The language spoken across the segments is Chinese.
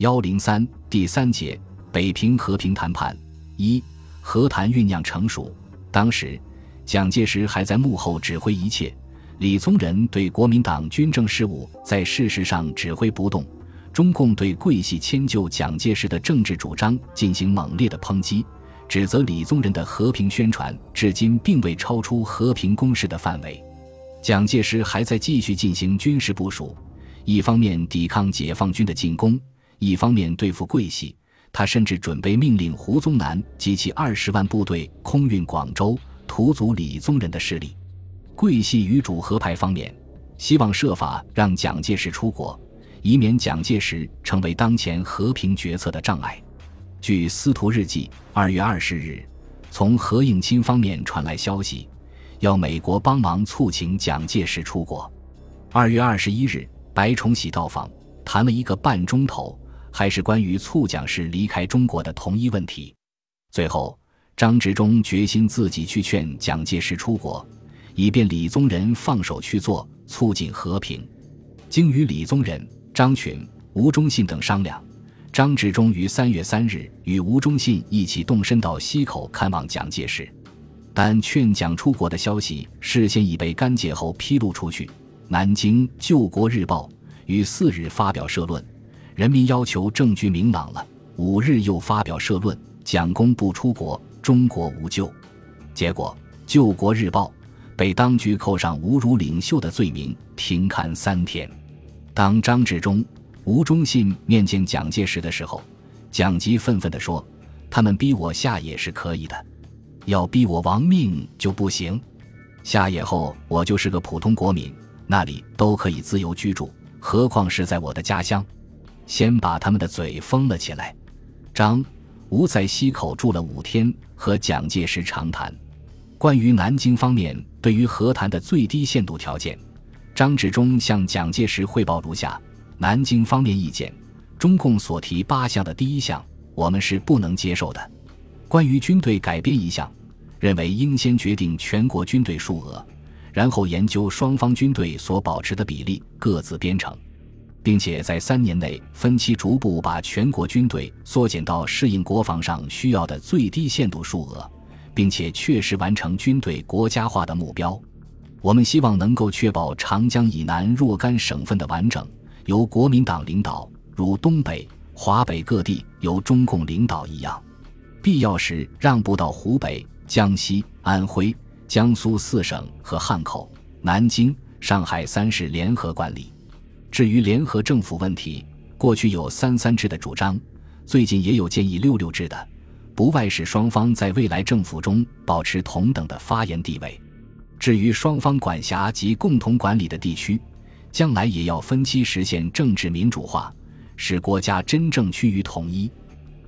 幺零三第三节北平和平谈判一和谈酝酿成熟。当时，蒋介石还在幕后指挥一切，李宗仁对国民党军政事务在事实上指挥不动。中共对桂系迁就蒋介石的政治主张进行猛烈的抨击，指责李宗仁的和平宣传至今并未超出和平攻势的范围。蒋介石还在继续进行军事部署，一方面抵抗解放军的进攻。一方面对付桂系，他甚至准备命令胡宗南及其二十万部队空运广州，屠阻李宗仁的势力。桂系与主和派方面希望设法让蒋介石出国，以免蒋介石成为当前和平决策的障碍。据司徒日记，二月二十日，从何应钦方面传来消息，要美国帮忙促请蒋介石出国。二月二十一日，白崇禧到访，谈了一个半钟头。还是关于促蒋氏离开中国的同一问题。最后，张治中决心自己去劝蒋介石出国，以便李宗仁放手去做，促进和平。经与李宗仁、张群、吴忠信等商量，张治中于三月三日与吴忠信一起动身到西口看望蒋介石。但劝蒋出国的消息事先已被甘介侯披露出去。南京《救国日报》于四日发表社论。人民要求证据明朗了。五日又发表社论，蒋公不出国，中国无救。结果，《救国日报》被当局扣上侮辱领袖的罪名，停刊三天。当张治中、吴忠信面见蒋介石的时候，蒋吉愤愤地说：“他们逼我下野是可以的，要逼我亡命就不行。下野后，我就是个普通国民，那里都可以自由居住，何况是在我的家乡。”先把他们的嘴封了起来。张、吴在西口住了五天，和蒋介石长谈。关于南京方面对于和谈的最低限度条件，张治中向蒋介石汇报如下：南京方面意见，中共所提八项的第一项，我们是不能接受的。关于军队改编一项，认为应先决定全国军队数额，然后研究双方军队所保持的比例，各自编成。并且在三年内分期逐步把全国军队缩减到适应国防上需要的最低限度数额，并且确实完成军队国家化的目标。我们希望能够确保长江以南若干省份的完整由国民党领导，如东北、华北各地由中共领导一样。必要时让步到湖北、江西、安徽、江苏四省和汉口、南京、上海三市联合管理。至于联合政府问题，过去有三三制的主张，最近也有建议六六制的，不外使双方在未来政府中保持同等的发言地位。至于双方管辖及共同管理的地区，将来也要分期实现政治民主化，使国家真正趋于统一。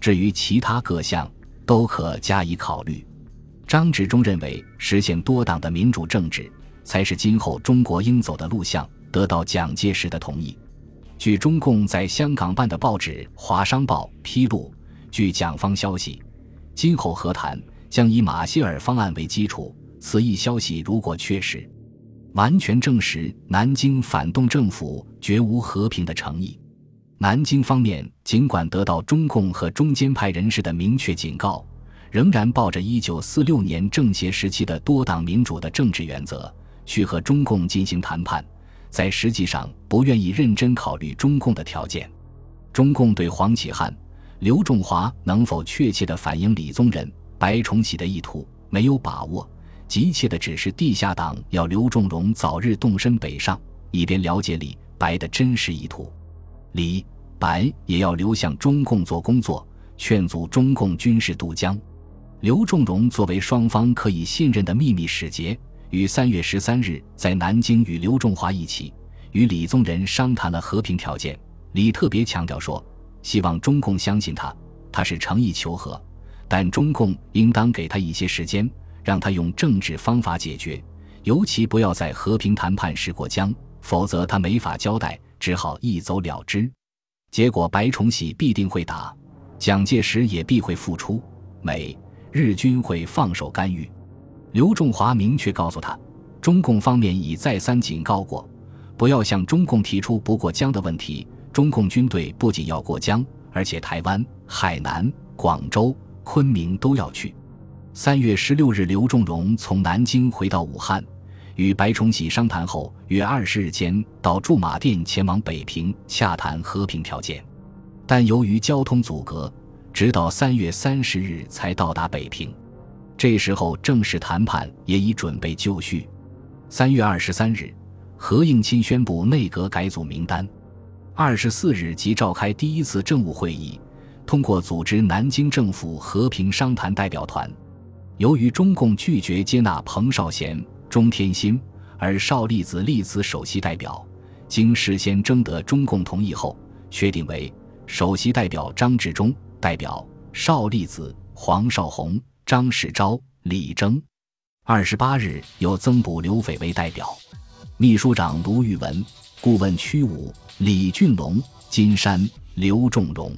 至于其他各项，都可加以考虑。张治中认为，实现多党的民主政治，才是今后中国应走的路向。得到蒋介石的同意。据中共在香港办的报纸《华商报》披露，据蒋方消息，今后和谈将以马歇尔方案为基础。此一消息如果确实，完全证实南京反动政府绝无和平的诚意。南京方面尽管得到中共和中间派人士的明确警告，仍然抱着1946年政协时期的多党民主的政治原则去和中共进行谈判。在实际上不愿意认真考虑中共的条件，中共对黄启汉、刘仲华能否确切地反映李宗仁、白崇禧的意图没有把握，急切的只是地下党要刘仲荣早日动身北上，以便了解李白的真实意图。李白也要流向中共做工作，劝阻中共军事渡江。刘仲荣作为双方可以信任的秘密使节。于三月十三日在南京与刘仲华一起与李宗仁商谈了和平条件。李特别强调说，希望中共相信他，他是诚意求和，但中共应当给他一些时间，让他用政治方法解决，尤其不要在和平谈判时过江，否则他没法交代，只好一走了之。结果白崇禧必定会打，蒋介石也必会复出，美日军会放手干预。刘仲华明确告诉他，中共方面已再三警告过，不要向中共提出不过江的问题。中共军队不仅要过江，而且台湾、海南、广州、昆明都要去。三月十六日，刘仲荣从南京回到武汉，与白崇禧商谈后，约二十日间到驻马店前往北平洽谈和平条件，但由于交通阻隔，直到三月三十日才到达北平。这时候正式谈判也已准备就绪。三月二十三日，何应钦宣布内阁改组名单。二十四日即召开第一次政务会议，通过组织南京政府和平商谈代表团。由于中共拒绝接纳彭绍贤、钟天心，而邵力子立此首席代表，经事先征得中共同意后，确定为首席代表张治中，代表邵力子、黄绍竑、张世钊、李征。二十八日由增补刘斐为代表，秘书长卢玉文，顾问屈武、李俊龙、金山、刘仲荣。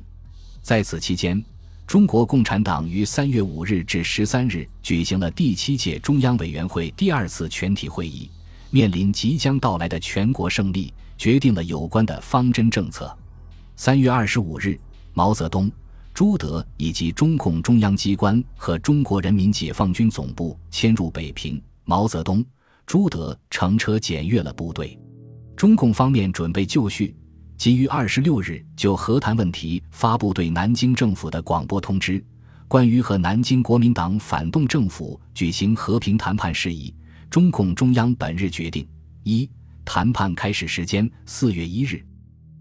在此期间。中国共产党于三月五日至十三日举行了第七届中央委员会第二次全体会议，面临即将到来的全国胜利，决定了有关的方针政策。三月二十五日，毛泽东、朱德以及中共中央机关和中国人民解放军总部迁入北平，毛泽东、朱德乘车检阅了部队。中共方面准备就绪。即于二十六日就和谈问题发布对南京政府的广播通知，关于和南京国民党反动政府举行和平谈判事宜，中共中央本日决定：一、谈判开始时间四月一日；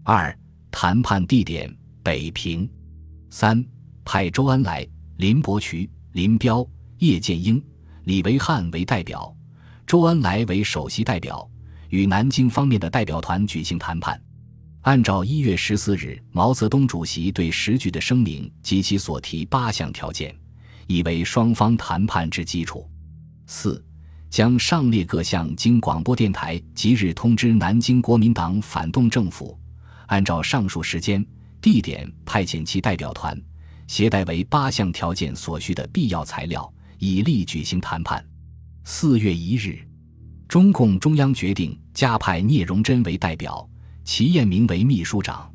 二、谈判地点北平；三、派周恩来、林伯渠、林彪、叶剑英、李维汉为代表，周恩来为首席代表，与南京方面的代表团举行谈判。按照一月十四日毛泽东主席对时局的声明及其所提八项条件，以为双方谈判之基础。四，将上列各项经广播电台即日通知南京国民党反动政府，按照上述时间、地点派遣其代表团，携带为八项条件所需的必要材料，以利举行谈判。四月一日，中共中央决定加派聂荣臻为代表。齐彦明为秘书长，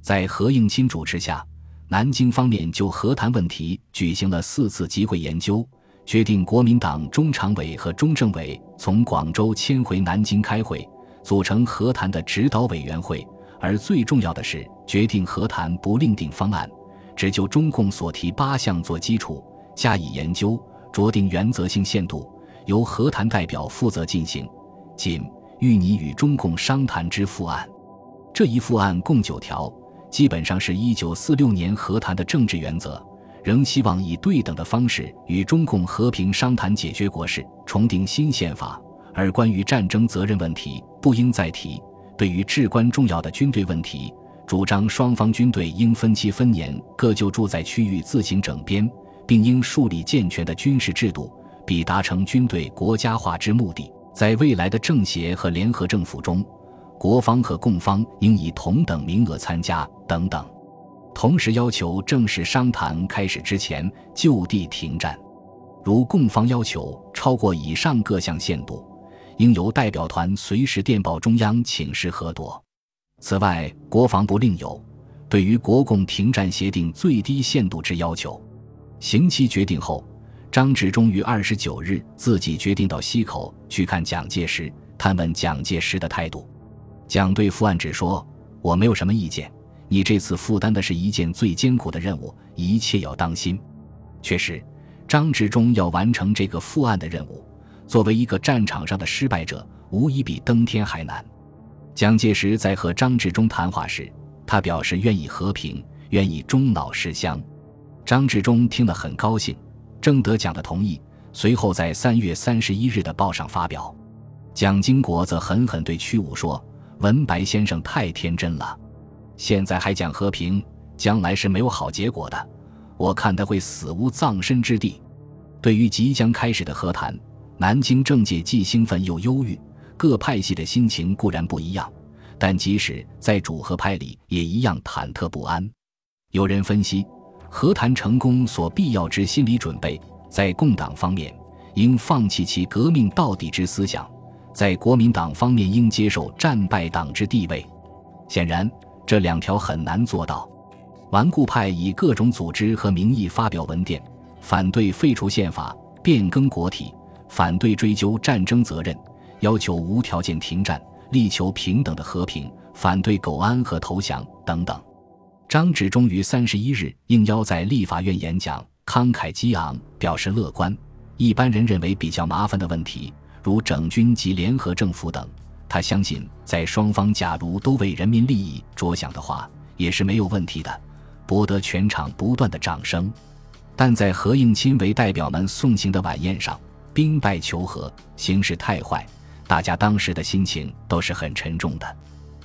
在何应钦主持下，南京方面就和谈问题举行了四次集会研究，决定国民党中常委和中政委从广州迁回南京开会，组成和谈的指导委员会。而最重要的是，决定和谈不另定方案，只就中共所提八项做基础加以研究，酌定原则性限度，由和谈代表负责进行。仅欲拟与中共商谈之复案。这一复案共九条，基本上是一九四六年和谈的政治原则，仍希望以对等的方式与中共和平商谈解决国事，重定新宪法。而关于战争责任问题，不应再提；对于至关重要的军队问题，主张双方军队应分期分年各就驻在区域自行整编，并应树立健全的军事制度，以达成军队国家化之目的。在未来的政协和联合政府中。国方和共方应以同等名额参加等等，同时要求正式商谈开始之前就地停战。如共方要求超过以上各项限度，应由代表团随时电报中央请示核夺。此外，国防部另有对于国共停战协定最低限度之要求。刑期决定后，张治中于二十九日自己决定到西口去看蒋介石，探问蒋介石的态度。蒋对傅案只说：“我没有什么意见。你这次负担的是一件最艰苦的任务，一切要当心。”确实，张治中要完成这个复案的任务，作为一个战场上的失败者，无疑比登天还难。蒋介石在和张治中谈话时，他表示愿意和平，愿意终老师乡。张治中听了很高兴，征得蒋的同意，随后在三月三十一日的报上发表。蒋经国则狠狠对屈武说。文白先生太天真了，现在还讲和平，将来是没有好结果的。我看他会死无葬身之地。对于即将开始的和谈，南京政界既兴奋又忧郁，各派系的心情固然不一样，但即使在主和派里也一样忐忑不安。有人分析，和谈成功所必要之心理准备，在共党方面应放弃其革命到底之思想。在国民党方面，应接受战败党之地位。显然，这两条很难做到。顽固派以各种组织和名义发表文电，反对废除宪法、变更国体，反对追究战争责任，要求无条件停战，力求平等的和平，反对苟安和投降等等。张治中于三十一日应邀在立法院演讲，慷慨激昂，表示乐观。一般人认为比较麻烦的问题，如整军及联合政府等，他相信在双方假如都为人民利益着想的话，也是没有问题的。博得全场不断的掌声，但在何应钦为代表们送行的晚宴上，兵败求和，形势太坏，大家当时的心情都是很沉重的。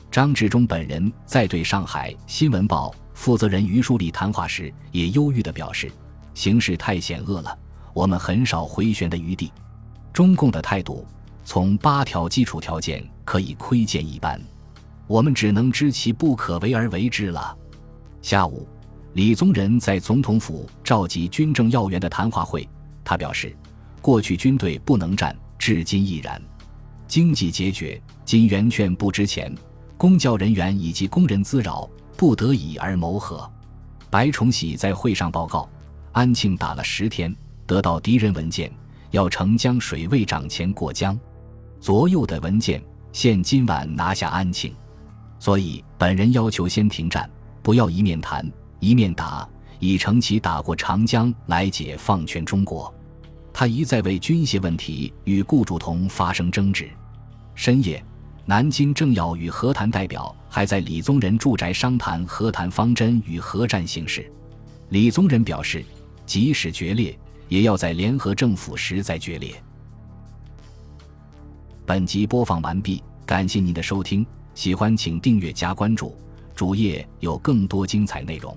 张治中本人在对上海新闻报负责人于书礼谈话时，也忧郁地表示：“形势太险恶了，我们很少回旋的余地。中共的态度，从八条基础条件可以窥见一斑，我们只能知其不可为而为之了。”下午，李宗仁在总统府召集军政要员的谈话会。他表示，过去军队不能战，至今亦然。经济拮据，金圆券不值钱，公教人员以及工人滋扰，不得已而谋和。白崇禧在会上报告，安庆打了十天，得到敌人文件，要乘江水位涨前过江。左右的文件，现今晚拿下安庆，所以本人要求先停战。不要一面谈一面打，以成其打过长江来解放全中国。他一再为军械问题与顾祝同发生争执。深夜，南京政要与和谈代表还在李宗仁住宅商谈和谈方针与核战形势。李宗仁表示，即使决裂，也要在联合政府时再决裂。本集播放完毕，感谢您的收听，喜欢请订阅加关注。主页有更多精彩内容。